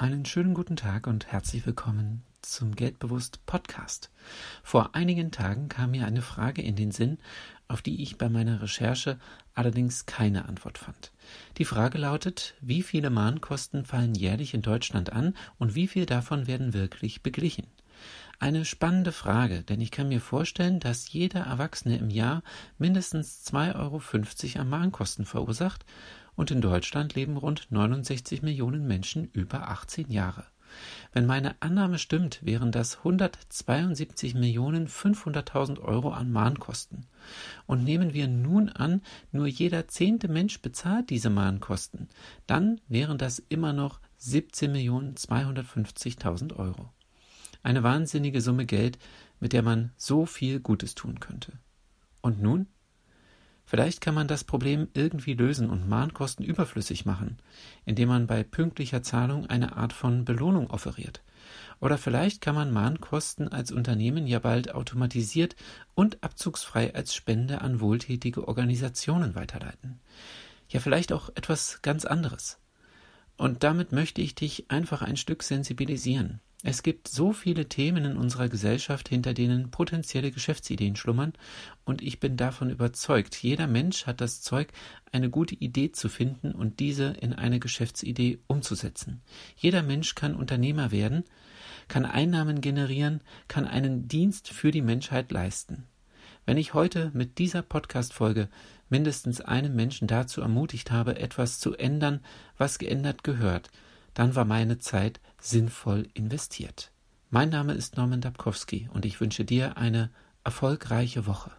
Einen schönen guten Tag und herzlich willkommen zum Geldbewusst Podcast. Vor einigen Tagen kam mir eine Frage in den Sinn, auf die ich bei meiner Recherche allerdings keine Antwort fand. Die Frage lautet, wie viele Mahnkosten fallen jährlich in Deutschland an und wie viel davon werden wirklich beglichen? Eine spannende Frage, denn ich kann mir vorstellen, dass jeder Erwachsene im Jahr mindestens 2,50 Euro an Mahnkosten verursacht und in Deutschland leben rund 69 Millionen Menschen über 18 Jahre. Wenn meine Annahme stimmt, wären das 172 Millionen 500.000 Euro an Mahnkosten. Und nehmen wir nun an, nur jeder zehnte Mensch bezahlt diese Mahnkosten, dann wären das immer noch 17 Millionen 250.000 Euro. Eine wahnsinnige Summe Geld, mit der man so viel Gutes tun könnte. Und nun? Vielleicht kann man das Problem irgendwie lösen und Mahnkosten überflüssig machen, indem man bei pünktlicher Zahlung eine Art von Belohnung offeriert. Oder vielleicht kann man Mahnkosten als Unternehmen ja bald automatisiert und abzugsfrei als Spende an wohltätige Organisationen weiterleiten. Ja, vielleicht auch etwas ganz anderes. Und damit möchte ich dich einfach ein Stück sensibilisieren. Es gibt so viele Themen in unserer Gesellschaft, hinter denen potenzielle Geschäftsideen schlummern, und ich bin davon überzeugt, jeder Mensch hat das Zeug, eine gute Idee zu finden und diese in eine Geschäftsidee umzusetzen. Jeder Mensch kann Unternehmer werden, kann Einnahmen generieren, kann einen Dienst für die Menschheit leisten. Wenn ich heute mit dieser Podcast-Folge mindestens einen Menschen dazu ermutigt habe, etwas zu ändern, was geändert gehört, dann war meine Zeit sinnvoll investiert. Mein Name ist Norman Dabkowski und ich wünsche dir eine erfolgreiche Woche.